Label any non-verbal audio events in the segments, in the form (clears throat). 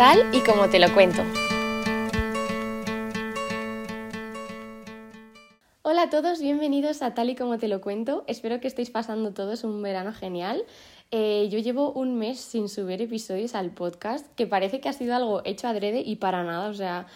tal y como te lo cuento. Hola a todos, bienvenidos a Tal y como te lo cuento. Espero que estéis pasando todos un verano genial. Eh, yo llevo un mes sin subir episodios al podcast, que parece que ha sido algo hecho adrede y para nada. O sea,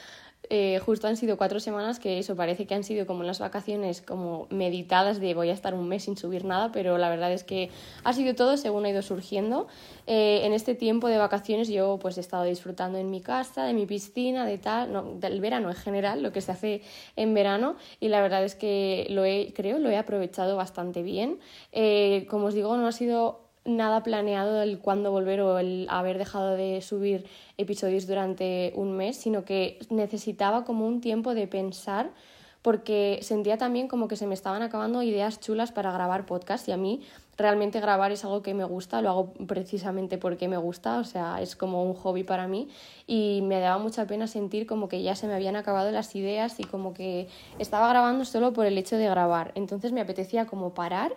eh, justo han sido cuatro semanas que eso parece que han sido como las vacaciones como meditadas de voy a estar un mes sin subir nada, pero la verdad es que ha sido todo según ha ido surgiendo. Eh, en este tiempo de vacaciones yo pues he estado disfrutando en mi casa, de mi piscina, de tal, del verano en general, lo que se hace en verano y la verdad es que lo he, creo, lo he aprovechado bastante bien. Eh, como os digo, no ha sido nada planeado el cuándo volver o el haber dejado de subir episodios durante un mes, sino que necesitaba como un tiempo de pensar porque sentía también como que se me estaban acabando ideas chulas para grabar podcast y a mí realmente grabar es algo que me gusta, lo hago precisamente porque me gusta, o sea, es como un hobby para mí y me daba mucha pena sentir como que ya se me habían acabado las ideas y como que estaba grabando solo por el hecho de grabar. Entonces me apetecía como parar,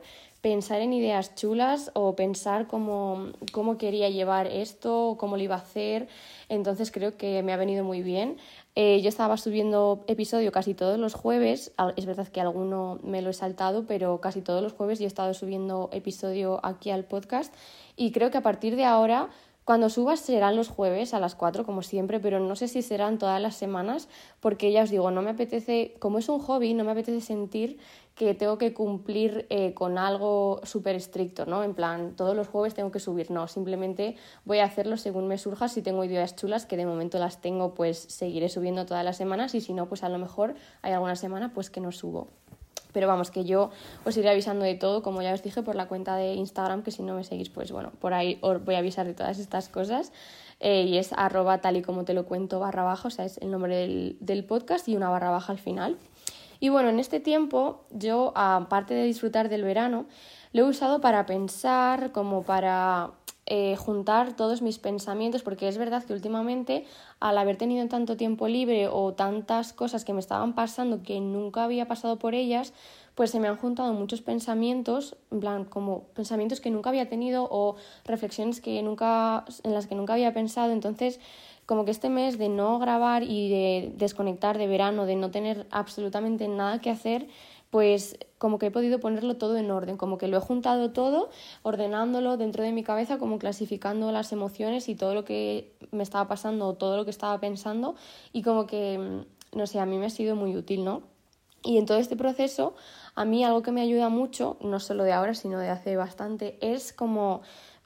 pensar en ideas chulas o pensar cómo, cómo quería llevar esto, cómo lo iba a hacer. Entonces creo que me ha venido muy bien. Eh, yo estaba subiendo episodio casi todos los jueves, es verdad que alguno me lo he saltado, pero casi todos los jueves yo he estado subiendo episodio aquí al podcast y creo que a partir de ahora cuando subas serán los jueves a las 4, como siempre, pero no sé si serán todas las semanas, porque ya os digo, no me apetece, como es un hobby, no me apetece sentir que tengo que cumplir eh, con algo súper estricto, ¿no? En plan, todos los jueves tengo que subir, no, simplemente voy a hacerlo según me surja, si tengo ideas chulas, que de momento las tengo, pues seguiré subiendo todas las semanas y si no, pues a lo mejor hay alguna semana pues que no subo. Pero vamos, que yo os iré avisando de todo, como ya os dije, por la cuenta de Instagram, que si no me seguís, pues bueno, por ahí os voy a avisar de todas estas cosas. Eh, y es arroba tal y como te lo cuento barra baja, o sea, es el nombre del, del podcast y una barra baja al final. Y bueno, en este tiempo yo, aparte de disfrutar del verano, lo he usado para pensar, como para eh, juntar todos mis pensamientos, porque es verdad que últimamente, al haber tenido tanto tiempo libre o tantas cosas que me estaban pasando que nunca había pasado por ellas, pues se me han juntado muchos pensamientos, en plan, como pensamientos que nunca había tenido o reflexiones que nunca, en las que nunca había pensado. Entonces, como que este mes de no grabar y de desconectar de verano, de no tener absolutamente nada que hacer, pues como que he podido ponerlo todo en orden, como que lo he juntado todo, ordenándolo dentro de mi cabeza, como clasificando las emociones y todo lo que me estaba pasando o todo lo que estaba pensando y como que, mm, no sé, a mí me ha sido muy útil, ¿no? Y en todo este proceso, a mí algo que me ayuda mucho, no solo de ahora, sino de hace bastante, es como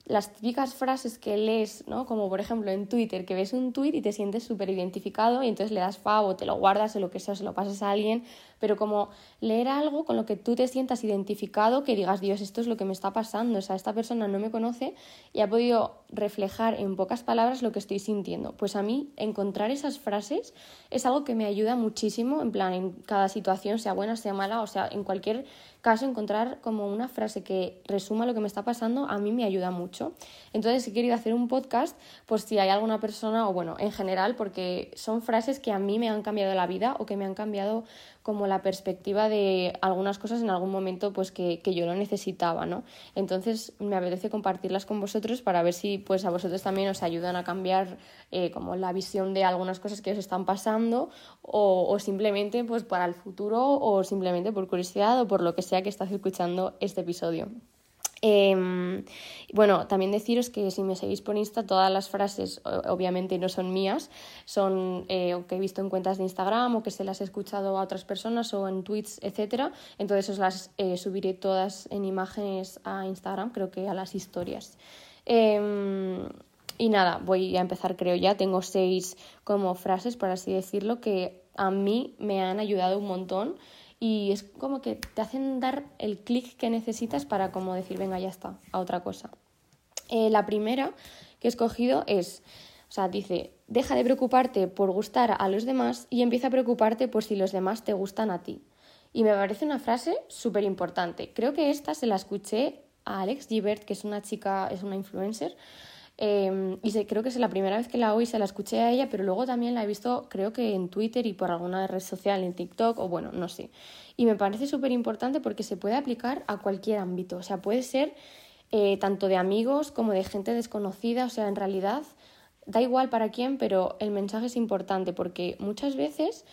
las típicas frases que lees, ¿no? Como por ejemplo en Twitter, que ves un tweet y te sientes súper identificado y entonces le das fav o te lo guardas o lo que sea, se lo pasas a alguien, pero como leer algo con lo que tú te sientas identificado, que digas, Dios, esto es lo que me está pasando, o sea, esta persona no me conoce y ha podido reflejar en pocas palabras lo que estoy sintiendo. Pues a mí encontrar esas frases es algo que me ayuda muchísimo, en plan, en cada situación, sea buena, sea mala, o sea, en cualquier caso, encontrar como una frase que resuma lo que me está pasando, a mí me ayuda mucho. Entonces, he querido hacer un podcast, pues si hay alguna persona, o bueno, en general, porque son frases que a mí me han cambiado la vida o que me han cambiado como la perspectiva de algunas cosas en algún momento pues que, que, yo lo necesitaba, ¿no? Entonces me apetece compartirlas con vosotros para ver si pues a vosotros también os ayudan a cambiar eh, como la visión de algunas cosas que os están pasando o, o simplemente pues para el futuro o simplemente por curiosidad o por lo que sea que estás escuchando este episodio. Eh, bueno, también deciros que si me seguís por Insta, todas las frases obviamente no son mías, son eh, que he visto en cuentas de Instagram o que se las he escuchado a otras personas o en tweets, etc. Entonces os las eh, subiré todas en imágenes a Instagram, creo que a las historias. Em, y nada, voy a empezar, creo ya. Tengo seis como frases, por así decirlo, que a mí me han ayudado un montón y es como que te hacen dar el clic que necesitas para como decir, venga, ya está, a otra cosa. Eh, la primera que he escogido es, o sea, dice, deja de preocuparte por gustar a los demás y empieza a preocuparte por si los demás te gustan a ti. Y me parece una frase súper importante. Creo que esta se la escuché a Alex Gibert, que es una chica, es una influencer, Em, y creo que es la primera vez que la oí, se la escuché a ella, pero luego también la he visto, creo que en Twitter y por alguna red social, en TikTok o bueno, no sé. Y me parece súper importante porque se puede aplicar a cualquier ámbito. O sea, puede ser eh, tanto de amigos como de gente desconocida. O sea, en realidad da igual para quién, pero el mensaje es importante porque muchas veces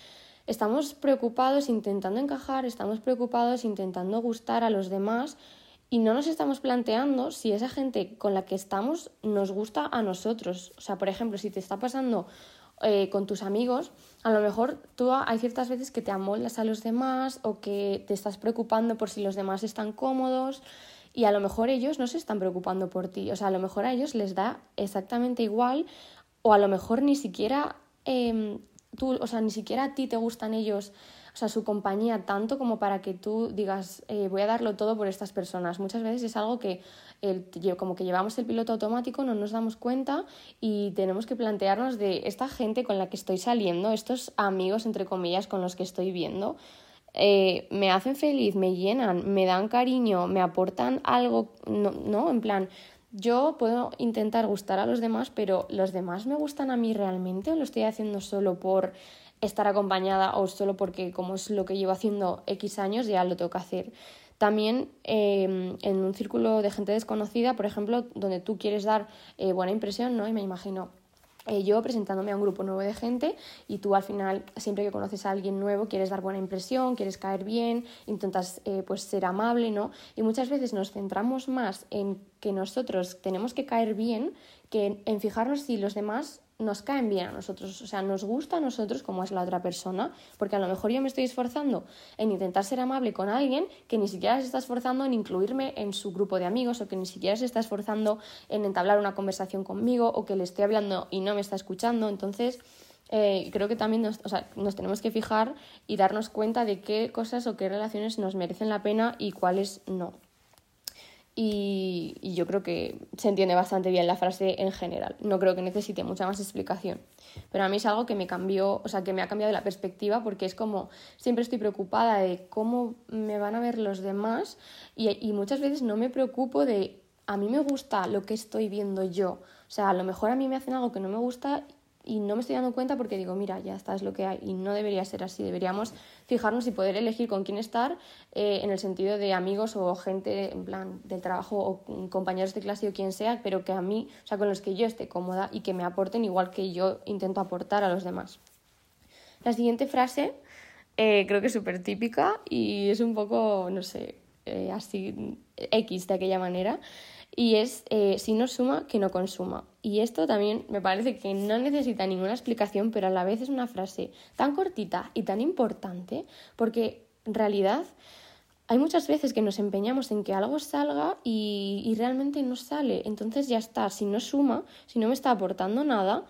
estamos preocupados intentando encajar, estamos preocupados intentando gustar a los demás y no nos estamos planteando si esa gente con la que estamos nos gusta a nosotros. O sea, por ejemplo, si te está pasando eh, con tus amigos, a lo mejor tú hay ciertas veces que te amoldas a los demás o que te estás preocupando por si los demás están cómodos y a lo mejor ellos no se están preocupando por ti. O sea, a lo mejor a ellos les da exactamente igual o a lo mejor ni siquiera em, tú, o sea, ni siquiera a ti te gustan ellos sea, su compañía tanto como para que tú digas, eh, voy a darlo todo por estas personas. Muchas veces es algo que el, como que llevamos el piloto automático, no nos damos cuenta y tenemos que plantearnos de esta gente con la que estoy saliendo, estos amigos, entre comillas, con los que estoy viendo. Eh, me hacen feliz, me llenan, me dan cariño, me aportan algo, no, no, en plan, yo puedo intentar gustar a los demás, pero ¿los demás me gustan a mí realmente o lo estoy haciendo solo por estar acompañada o solo porque como es lo que llevo haciendo X años ya lo tengo que hacer. También em, en un círculo de gente desconocida, por ejemplo, donde tú quieres dar eh, buena impresión, ¿no? Y me imagino eh, yo presentándome a un grupo nuevo de gente y tú al final, siempre que conoces a alguien nuevo, quieres dar buena impresión, quieres caer bien, intentas eh, pues ser amable, ¿no? Y muchas veces nos centramos más en que nosotros tenemos que caer bien que en fijarnos si los demás nos caen bien a nosotros, o sea, nos gusta a nosotros como es la otra persona, porque a lo mejor yo me estoy esforzando en intentar ser amable con alguien que ni siquiera se está esforzando en incluirme en su grupo de amigos o que ni siquiera se está esforzando en entablar una conversación conmigo o que le estoy hablando y no me está escuchando, entonces eh, creo que también nos, o sea, nos tenemos que fijar y darnos cuenta de qué cosas o qué relaciones nos merecen la pena y cuáles no y, yo creo que se entiende bastante bien la frase en general. No creo que necesite mucha más explicación. Pero a mí es algo que me cambió, o sea, que me ha cambiado la perspectiva porque es como siempre estoy preocupada de cómo me van a ver los demás y, y muchas veces no me preocupo de a mí me gusta lo que estoy viendo yo. O sea, a lo mejor a mí me hacen algo que no me gusta y no me estoy dando cuenta porque digo, mira, ya está, es lo que hay y no debería ser así, deberíamos fijarnos y poder elegir con quién estar eh, en el sentido de amigos o gente en plan del trabajo o compañeros de clase o quien sea, pero que a mí, o sea, con los que yo esté cómoda y que me aporten igual que yo intento aportar a los demás. La siguiente frase eh, creo que es súper típica y es un poco, no sé, eh, así X de aquella manera y es eh, si no suma, que no consuma. Y esto también me parece que no necesita ninguna explicación, pero a la vez es una frase tan cortita y tan importante, porque en realidad hay muchas veces que nos empeñamos en que algo salga y, y realmente no sale. Entonces ya está, si no suma, si no me está aportando nada,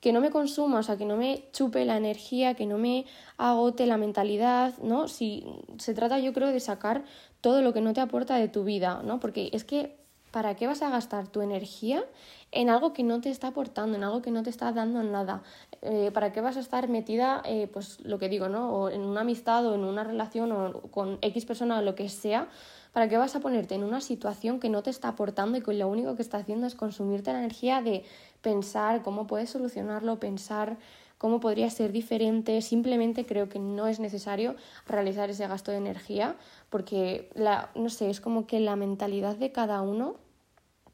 que no me consuma, o sea, que no me chupe la energía, que no me agote la mentalidad, ¿no? Si se trata, yo creo, de sacar todo lo que no te aporta de tu vida, ¿no? Porque es que ¿para qué vas a gastar tu energía en algo que no te está aportando, en algo que no te está dando nada? Eh, ¿Para qué vas a estar metida, eh, pues lo que digo, ¿no? O en una amistad o en una relación o con X persona o lo que sea? ¿Para qué vas a ponerte en una situación que no te está aportando y que lo único que está haciendo es consumirte la energía de pensar cómo puedes solucionarlo, pensar cómo podría ser diferente. Simplemente creo que no es necesario realizar ese gasto de energía porque, la, no sé, es como que la mentalidad de cada uno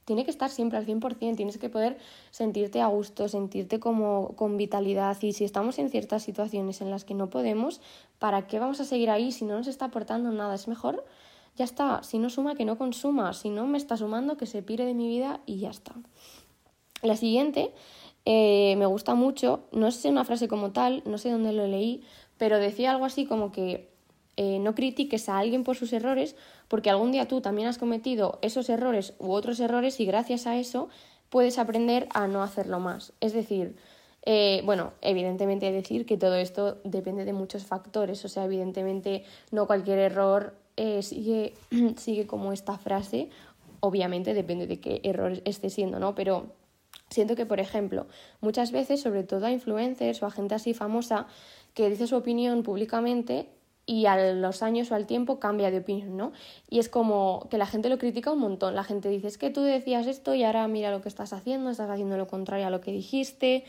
tiene que estar siempre al 100%, tienes que poder sentirte a gusto, sentirte como con vitalidad y si estamos en ciertas situaciones en las que no podemos, ¿para qué vamos a seguir ahí si no nos está aportando nada? Es mejor, ya está, si no suma que no consuma, si no me está sumando que se pire de mi vida y ya está. La siguiente eh, me gusta mucho, no sé una frase como tal, no sé dónde lo leí, pero decía algo así como que eh, no critiques a alguien por sus errores, porque algún día tú también has cometido esos errores u otros errores y gracias a eso puedes aprender a no hacerlo más. Es decir, eh, bueno, evidentemente decir que todo esto depende de muchos factores, o sea, evidentemente no cualquier error sigue, (clears throat) sigue como esta frase, obviamente depende de qué error esté siendo, ¿no? Pero Siento que, por ejemplo, muchas veces, sobre todo a influencers o a gente así famosa que dice su opinión públicamente y a los años o al tiempo cambia de opinión, ¿no? Y es como que la gente lo critica un montón. La gente dice, es que tú decías esto y ahora mira lo que estás haciendo, estás haciendo lo contrario a lo que dijiste.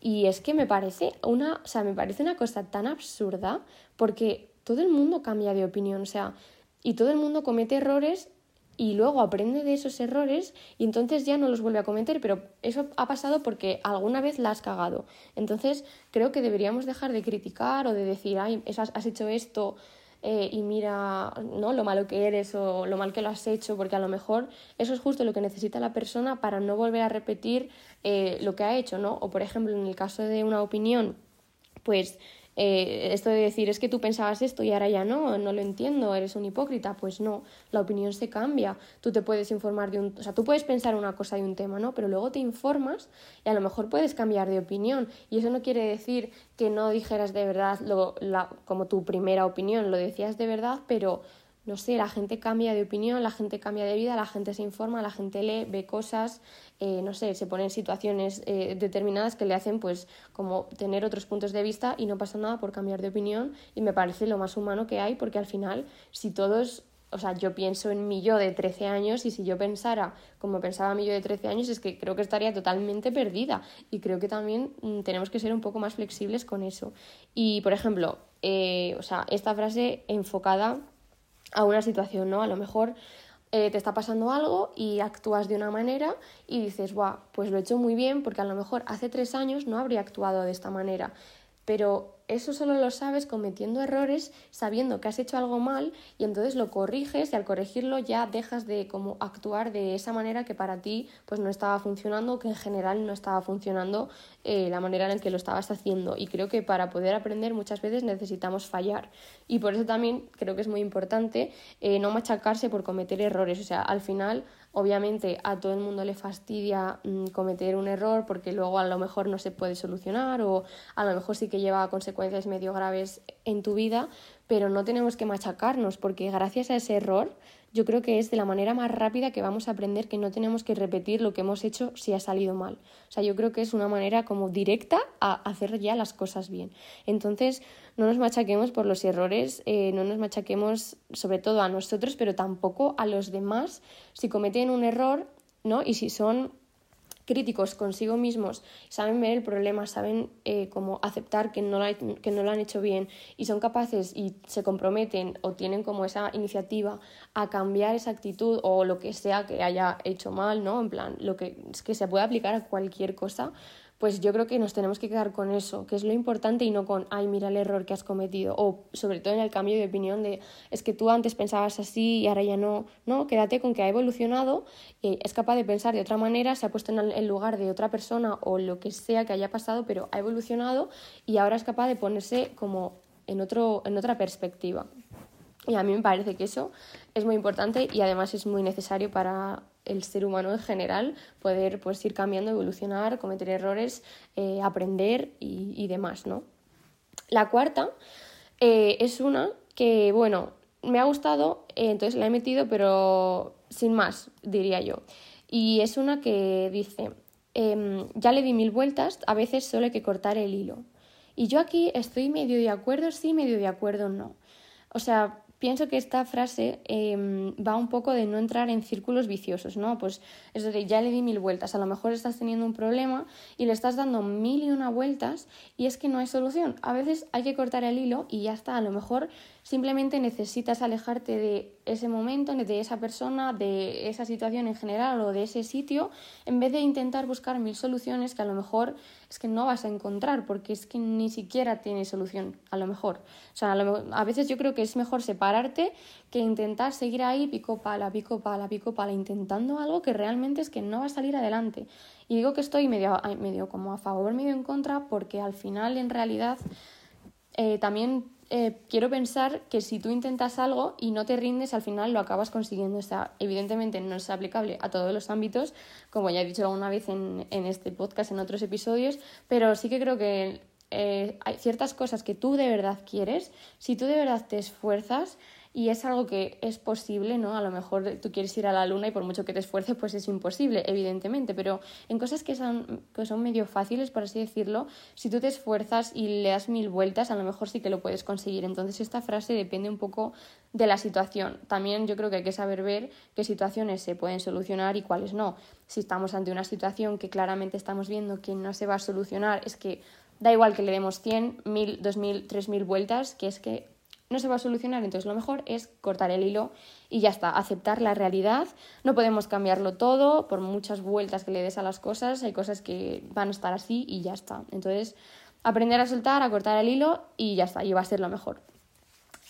Y es que me parece una, o sea, me parece una cosa tan absurda porque todo el mundo cambia de opinión, o sea, y todo el mundo comete errores y luego aprende de esos errores y entonces ya no los vuelve a cometer, pero eso ha pasado porque alguna vez la has cagado. Entonces creo que deberíamos dejar de criticar o de decir, ay, has hecho esto eh, y mira ¿no? lo malo que eres o lo mal que lo has hecho, porque a lo mejor eso es justo lo que necesita la persona para no volver a repetir eh, lo que ha hecho, ¿no? O por ejemplo, en el caso de una opinión, pues eh, esto de decir es que tú pensabas esto y ahora ya no, no lo entiendo, eres un hipócrita, pues no, la opinión se cambia. Tú te puedes informar de un, o sea, tú puedes pensar una cosa de un tema, ¿no? Pero luego te informas y a lo mejor puedes cambiar de opinión. Y eso no quiere decir que no dijeras de verdad lo, la, como tu primera opinión, lo decías de verdad, pero no sé, la gente cambia de opinión, la gente cambia de vida, la gente se informa, la gente lee, ve cosas, eh, no sé, se pone en situaciones eh, determinadas que le hacen pues como tener otros puntos de vista y no pasa nada por cambiar de opinión y me parece lo más humano que hay porque al final si todos, o sea, yo pienso en mi yo de 13 años y si yo pensara como pensaba mi yo de 13 años es que creo que estaría totalmente perdida y creo que también mm, tenemos que ser un poco más flexibles con eso. Y por ejemplo, eh, o sea, esta frase enfocada a una situación, ¿no? A lo mejor eh, te está pasando algo y actúas de una manera y dices, guau, pues lo he hecho muy bien porque a lo mejor hace tres años no habría actuado de esta manera. Pero eso solo lo sabes cometiendo errores, sabiendo que has hecho algo mal y entonces lo corriges y al corregirlo ya dejas de como actuar de esa manera que para ti pues no estaba funcionando, que en general no estaba funcionando eh, la manera en la que lo estabas haciendo. Y creo que para poder aprender muchas veces necesitamos fallar. Y por eso también creo que es muy importante eh, no machacarse por cometer errores. O sea, al final Obviamente a todo el mundo le fastidia mm, cometer un error porque luego a lo mejor no se puede solucionar o a lo mejor sí que lleva consecuencias medio graves en tu vida, pero no tenemos que machacarnos porque gracias a ese error yo creo que es de la manera más rápida que vamos a aprender que no tenemos que repetir lo que hemos hecho si ha salido mal. O sea, yo creo que es una manera como directa a hacer ya las cosas bien. Entonces, no nos machaquemos por los errores, eh, no nos machaquemos sobre todo a nosotros, pero tampoco a los demás si cometen un error, ¿no? Y si son críticos consigo mismos, saben ver el problema, saben eh, cómo aceptar que no, que no lo han hecho bien y son capaces y se comprometen o tienen como esa iniciativa a cambiar esa actitud o lo que sea que haya hecho mal, ¿no? En plan, lo que, que se puede aplicar a cualquier cosa, pues yo creo que nos tenemos que quedar con eso, que es lo importante y no con, ay, mira el error que has cometido, o sobre todo en el cambio de opinión de, es que tú antes pensabas así y ahora ya no, no, quédate con que ha evolucionado, y es capaz de pensar de otra manera, se ha puesto en el lugar de otra persona o lo que sea que haya pasado, pero ha evolucionado y ahora es capaz de ponerse como en, otro, en otra perspectiva. Y a mí me parece que eso es muy importante y además es muy necesario para el ser humano en general, poder pues, ir cambiando, evolucionar, cometer errores, eh, aprender y, demás, ¿no? La cuarta eh, es una que, bueno, me ha gustado, eh, entonces la he metido, pero sin más, diría yo. Y es una que dice, em, ya le di mil vueltas, a veces solo hay que cortar el hilo. Y yo aquí estoy medio de acuerdo, sí, medio de acuerdo, no. O sea, pienso que esta frase em, va un poco de no entrar en círculos viciosos, ¿no? Pues es decir, ya le di mil vueltas, a lo mejor estás teniendo un problema y le estás dando mil y una vueltas y es que no hay solución. A veces hay que cortar el hilo y ya está, a lo mejor simplemente necesitas alejarte de ese momento, de esa persona, de esa situación en general o de ese sitio, en vez de intentar buscar mil soluciones que a lo mejor es que no vas a encontrar porque es que ni siquiera tiene solución, a lo mejor. O sea, a, veces yo creo que es mejor separarte que intentar seguir ahí pico pala, pico pala, pico pala, intentando algo que realmente es que no va a salir adelante. Y digo que estoy medio, medio como a favor, medio en contra, porque al final en realidad eh, también eh, quiero pensar que si tú intentas algo y no te rindes, al final lo acabas consiguiendo. O sea, evidentemente no es aplicable a todos los ámbitos, como ya he dicho alguna vez en, en este podcast, en otros episodios, pero sí que creo que eh, hay ciertas cosas que tú de verdad quieres, si tú de verdad te esfuerzas, y es algo que es posible, ¿no? A lo mejor tú quieres ir a la luna y por mucho que te esfuerces, pues es imposible, evidentemente, pero en cosas que son, que son medio fáciles, por así decirlo, si tú te esfuerzas y le das mil vueltas, a lo mejor sí que lo puedes conseguir. Entonces esta frase depende un poco de la situación. También yo creo que hay que saber ver qué situaciones se pueden solucionar y cuáles no. Si estamos ante una situación que claramente estamos viendo que no se va a solucionar, es que da igual que le demos 100, 1000, 2000, 3000 vueltas, que es que no se va a solucionar, entonces lo mejor es cortar el hilo y ya está, aceptar la realidad. No podemos cambiarlo todo por muchas vueltas que le des a las cosas, hay cosas que van a estar así y ya está. Entonces, aprender a soltar, a cortar el hilo y ya está, y va a ser lo mejor.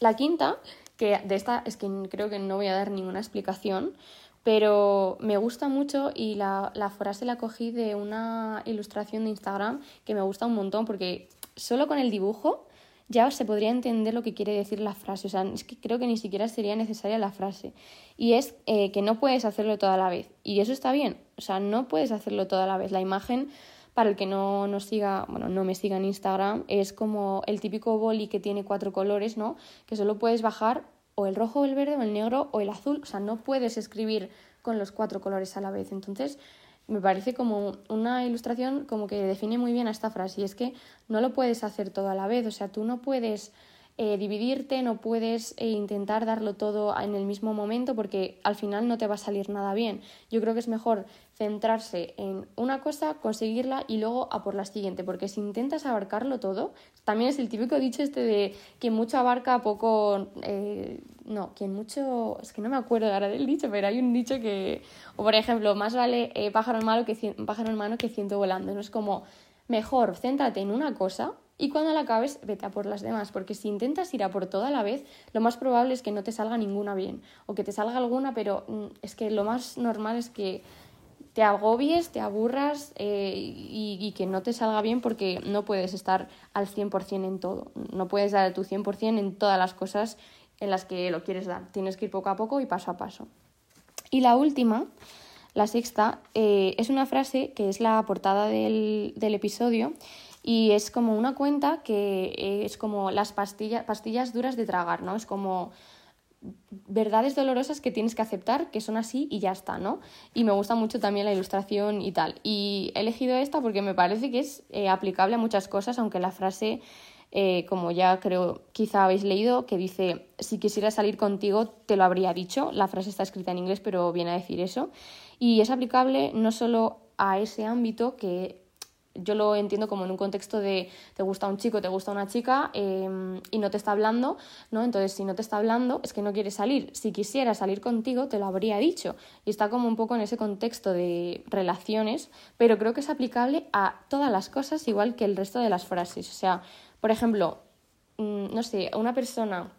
La quinta, que de esta es que creo que no voy a dar ninguna explicación, pero me gusta mucho y la, la frase la cogí de una ilustración de Instagram que me gusta un montón porque solo con el dibujo ya se podría entender lo que quiere decir la frase. O sea, es que creo que ni siquiera sería necesaria la frase. Y es eh, que no puedes hacerlo toda la vez. Y eso está bien. O sea, no puedes hacerlo toda la vez. La imagen, para el que no nos siga, bueno, no me siga en Instagram, es como el típico boli que tiene cuatro colores, ¿no? Que solo puedes bajar o el rojo o el verde o el negro o el azul. O sea, no puedes escribir con los cuatro colores a la vez. Entonces, me parece como una ilustración como que define muy bien a esta frase y es que no lo puedes hacer todo a la vez, o sea, tú no puedes eh, dividirte, no puedes eh, intentar darlo todo en el mismo momento porque al final no te va a salir nada bien. Yo creo que es mejor centrarse en una cosa, conseguirla y luego a por la siguiente, porque si intentas abarcarlo todo, también es el típico dicho este de quien mucho abarca, poco... Eh, no, quien mucho... Es que no me acuerdo ahora del dicho, pero hay un dicho que... O por ejemplo, más vale pájaro en mano que, pájaro en mano que ciento volando, ¿no? Es como mejor céntrate en una cosa y cuando la acabes vete a por las demás, porque si intentas ir a por toda la vez, lo más probable es que no te salga ninguna bien o que te salga alguna, pero mm, es que lo más normal es que te agobies, te aburras eh, y, que no te salga bien porque no puedes estar al 100% en todo, no puedes dar tu 100% en todas las cosas en las que lo quieres dar, tienes que ir poco a poco y paso a paso. Y la última, la sexta, eh, es una frase que es la portada del, del episodio y es como una cuenta que es como las pastillas, pastillas duras de tragar, ¿no? Es como verdades dolorosas que tienes que aceptar, que son así y ya está, ¿no? Y me gusta mucho también la ilustración y tal. Y he elegido esta porque me parece que es eh, aplicable a muchas cosas, aunque la frase, eh, como ya creo quizá habéis leído, que dice, si quisiera salir contigo, te lo habría dicho. La frase está escrita en inglés, pero viene a decir eso. Y es aplicable no solo a ese ámbito que yo lo entiendo como en un contexto de te gusta un chico, te gusta una chica em, y no te está hablando, ¿no? Entonces, si no te está hablando, es que no quiere salir. Si quisiera salir contigo, te lo habría dicho. Y está como un poco en ese contexto de relaciones, pero creo que es aplicable a todas las cosas igual que el resto de las frases. O sea, por ejemplo, mm, no sé, una persona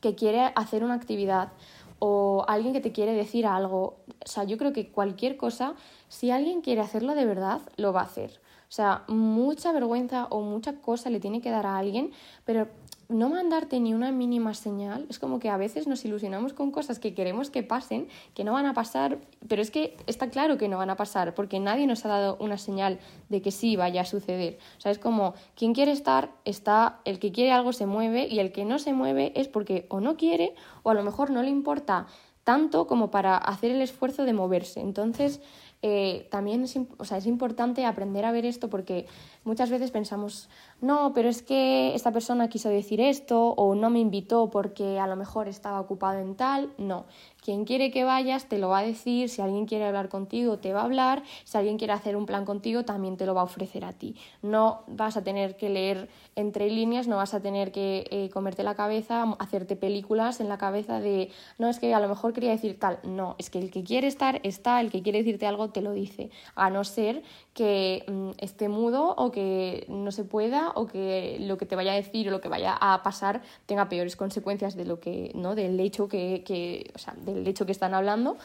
que quiere hacer una actividad o alguien que te quiere decir algo, o sea, yo creo que cualquier cosa, si alguien quiere hacerlo de verdad, lo va a hacer. O sea, mucha vergüenza o mucha cosa le tiene que dar a alguien, pero no mandarte ni una mínima señal, es como que a veces nos ilusionamos con cosas que queremos que pasen, que no van a pasar, pero es que está claro que no van a pasar, porque nadie nos ha dado una señal de que sí vaya a suceder. O sea, es como, quien quiere estar, está, el que quiere algo se mueve y el que no se mueve es porque o no quiere o a lo mejor no le importa tanto como para hacer el esfuerzo de moverse. Entonces, eh, también es, o sea, es importante aprender a ver esto porque muchas veces pensamos, no, pero es que esta persona quiso decir esto o no me invitó porque a lo mejor estaba ocupado en tal. No, quien quiere que vayas te lo va a decir, si alguien quiere hablar contigo te va a hablar, si alguien quiere hacer un plan contigo también te lo va a ofrecer a ti. No vas a tener que leer entre líneas, no vas a tener que eh, comerte la cabeza, hacerte películas en la cabeza de, no, es que a lo mejor quería decir tal. No, es que el que quiere estar está, el que quiere decirte algo te lo dice, a no ser que mm, esté mudo o que no se pueda o que lo que te vaya a decir o lo que vaya a pasar tenga peores consecuencias de lo que, ¿no? Del hecho que, que o sea, del hecho que están hablando,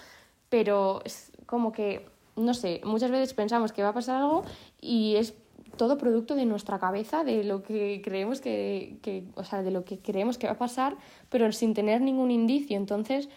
pero es como que, no sé, muchas veces pensamos que va a pasar algo y es todo producto de nuestra cabeza, de lo que creemos que, que, o sea, de lo que creemos que va a pasar, pero sin tener ningún indicio. Entonces,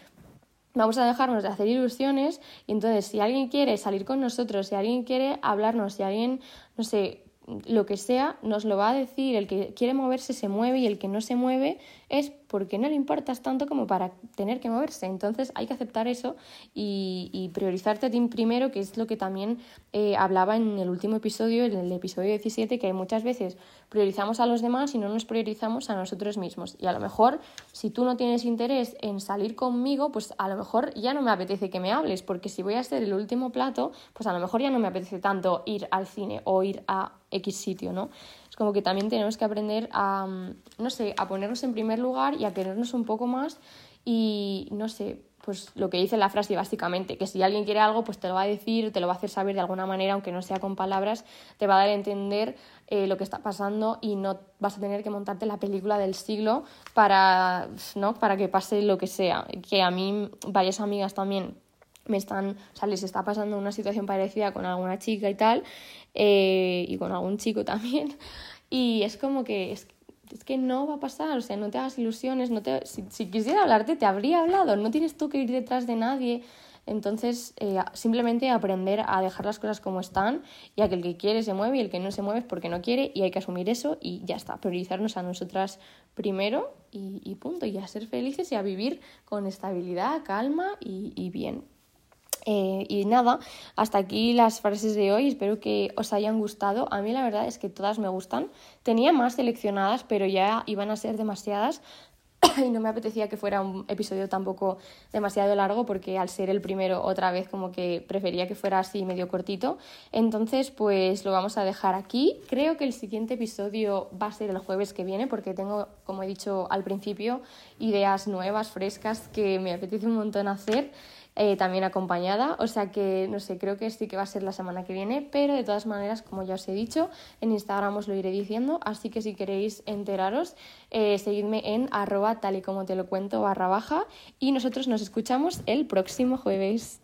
vamos a dejarnos de hacer ilusiones y entonces si alguien quiere salir con nosotros, si alguien quiere hablarnos, si alguien, no sé, lo que sea, nos lo va a decir, el que quiere moverse se mueve y el que no se mueve es porque no le importas tanto como para tener que moverse. Entonces hay que aceptar eso y, priorizarte a ti primero, que es lo que también eh, hablaba en el último episodio, en el episodio 17, que muchas veces priorizamos a los demás y no nos priorizamos a nosotros mismos. Y a lo mejor, si tú no tienes interés en salir conmigo, pues a lo mejor ya no me apetece que me hables, porque si voy a ser el último plato, pues a lo mejor ya no me apetece tanto ir al cine o ir a X sitio, ¿no? Como que también tenemos que aprender a, no sé, a ponernos en primer lugar lugar y a querernos un poco más y no sé, pues lo que dice la frase básicamente, que si alguien quiere algo, pues te lo va a decir, te lo va a hacer saber de alguna manera, aunque no sea con palabras, te va a dar a entender eh, lo que está pasando y no vas a tener que montarte la película del siglo para, ¿no? para que pase lo que sea. Que a mí varias amigas también me están, o sea, les está pasando una situación parecida con alguna chica y tal, eh, y con algún chico (laughs) también. Y es como que es, es que no va a pasar, o sea, no te hagas ilusiones, no te, si, si quisiera hablarte te habría hablado, no tienes tú que ir detrás de nadie. Entonces, eh, simplemente aprender a dejar las cosas como están y a que el que quiere se mueve y el que no se mueve es porque no quiere y hay que asumir eso y ya está, priorizarnos a nosotras primero y, y punto, y a ser felices y a vivir con estabilidad, calma y, y bien. Eh, y nada, hasta aquí las frases de hoy, espero que os hayan gustado. A mí la verdad es que todas me gustan. Tenía más seleccionadas, pero ya iban a ser demasiadas (coughs) y no me apetecía que fuera un episodio tampoco demasiado largo porque al ser el primero otra vez como que prefería que fuera así medio cortito. Entonces pues lo vamos a dejar aquí. Creo que el siguiente episodio va a ser el jueves que viene porque tengo, como he dicho al principio, ideas nuevas, frescas que me apetece un montón hacer. Eh, también acompañada, o sea que no sé, creo que sí que va a ser la semana que viene, pero de todas maneras, como ya os he dicho, en Instagram os lo iré diciendo, así que si queréis enteraros, eh, seguidme en arroba tal y como te lo cuento barra baja y nosotros nos escuchamos el próximo jueves.